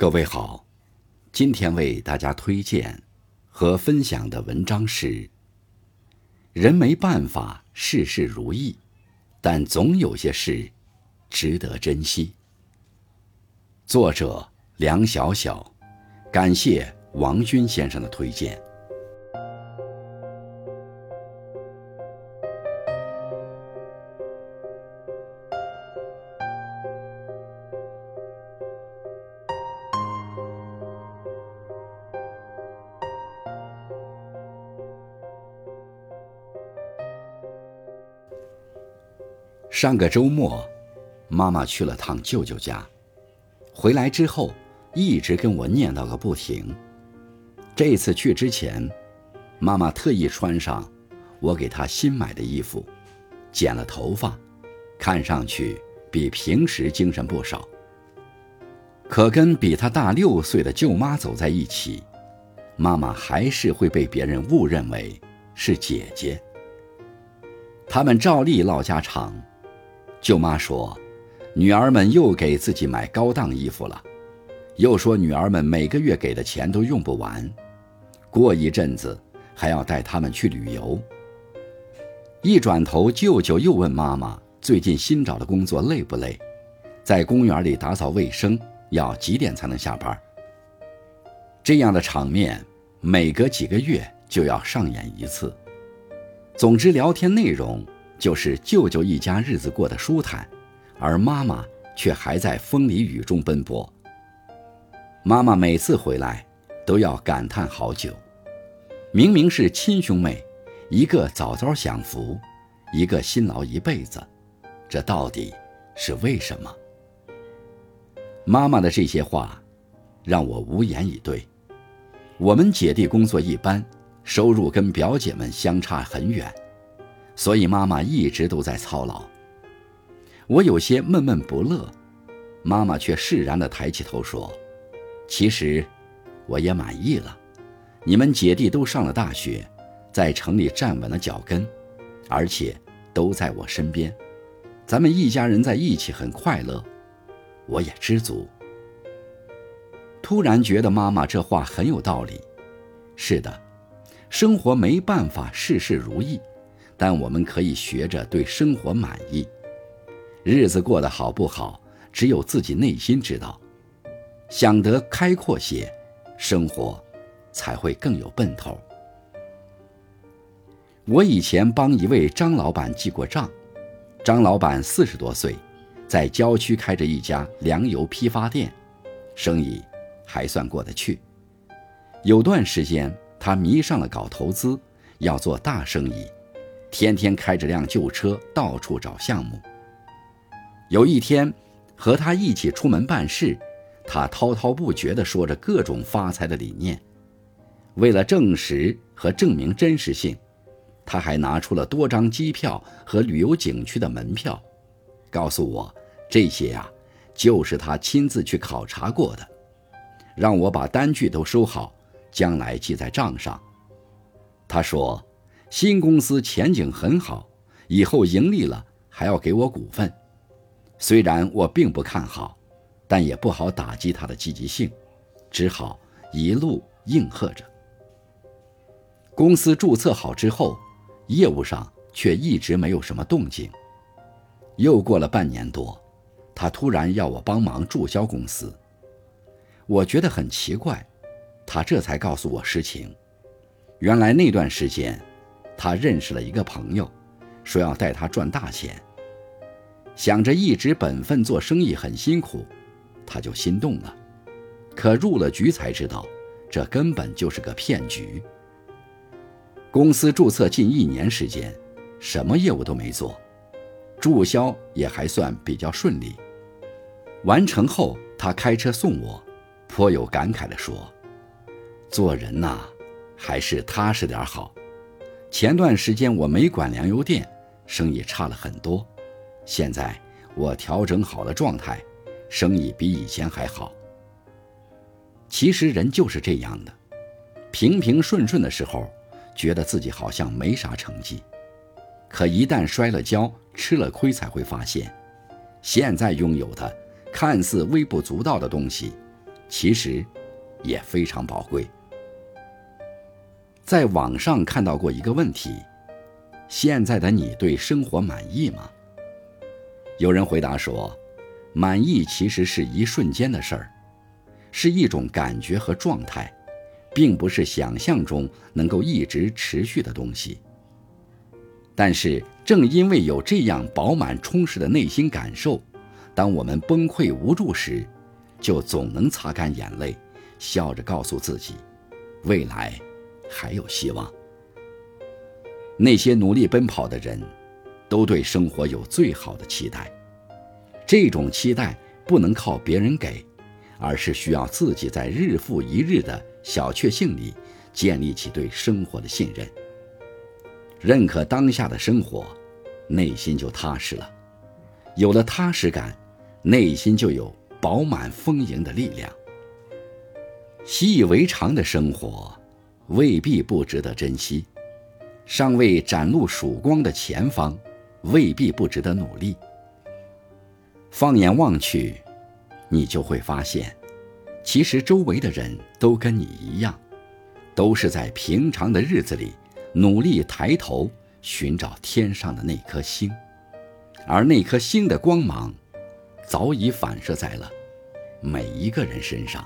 各位好，今天为大家推荐和分享的文章是：人没办法事事如意，但总有些事值得珍惜。作者梁晓晓，感谢王军先生的推荐。上个周末，妈妈去了趟舅舅家，回来之后一直跟我念叨个不停。这次去之前，妈妈特意穿上我给她新买的衣服，剪了头发，看上去比平时精神不少。可跟比她大六岁的舅妈走在一起，妈妈还是会被别人误认为是姐姐。他们照例唠家常。舅妈说：“女儿们又给自己买高档衣服了，又说女儿们每个月给的钱都用不完，过一阵子还要带他们去旅游。”一转头，舅舅又问妈妈：“最近新找的工作累不累？在公园里打扫卫生要几点才能下班？”这样的场面，每隔几个月就要上演一次。总之，聊天内容。就是舅舅一家日子过得舒坦，而妈妈却还在风里雨中奔波。妈妈每次回来都要感叹好久，明明是亲兄妹，一个早早享福，一个辛劳一辈子，这到底是为什么？妈妈的这些话让我无言以对。我们姐弟工作一般，收入跟表姐们相差很远。所以妈妈一直都在操劳，我有些闷闷不乐，妈妈却释然地抬起头说：“其实，我也满意了。你们姐弟都上了大学，在城里站稳了脚跟，而且都在我身边，咱们一家人在一起很快乐，我也知足。”突然觉得妈妈这话很有道理。是的，生活没办法事事如意。但我们可以学着对生活满意，日子过得好不好，只有自己内心知道。想得开阔些，生活才会更有奔头。我以前帮一位张老板记过账，张老板四十多岁，在郊区开着一家粮油批发店，生意还算过得去。有段时间，他迷上了搞投资，要做大生意。天天开着辆旧车到处找项目。有一天，和他一起出门办事，他滔滔不绝地说着各种发财的理念。为了证实和证明真实性，他还拿出了多张机票和旅游景区的门票，告诉我这些呀，就是他亲自去考察过的，让我把单据都收好，将来记在账上。他说。新公司前景很好，以后盈利了还要给我股份。虽然我并不看好，但也不好打击他的积极性，只好一路应和着。公司注册好之后，业务上却一直没有什么动静。又过了半年多，他突然要我帮忙注销公司。我觉得很奇怪，他这才告诉我实情。原来那段时间。他认识了一个朋友，说要带他赚大钱。想着一直本分做生意很辛苦，他就心动了。可入了局才知道，这根本就是个骗局。公司注册近一年时间，什么业务都没做，注销也还算比较顺利。完成后，他开车送我，颇有感慨地说：“做人呐，还是踏实点好。”前段时间我没管粮油店，生意差了很多。现在我调整好了状态，生意比以前还好。其实人就是这样的，平平顺顺的时候，觉得自己好像没啥成绩，可一旦摔了跤、吃了亏，才会发现，现在拥有的看似微不足道的东西，其实也非常宝贵。在网上看到过一个问题：现在的你对生活满意吗？有人回答说，满意其实是一瞬间的事儿，是一种感觉和状态，并不是想象中能够一直持续的东西。但是正因为有这样饱满充实的内心感受，当我们崩溃无助时，就总能擦干眼泪，笑着告诉自己，未来还有希望。那些努力奔跑的人，都对生活有最好的期待。这种期待不能靠别人给，而是需要自己在日复一日的小确幸里，建立起对生活的信任。认可当下的生活，内心就踏实了。有了踏实感，内心就有。饱满丰盈的力量。习以为常的生活，未必不值得珍惜；尚未展露曙光的前方，未必不值得努力。放眼望去，你就会发现，其实周围的人都跟你一样，都是在平常的日子里努力抬头寻找天上的那颗星，而那颗星的光芒。早已反射在了每一个人身上。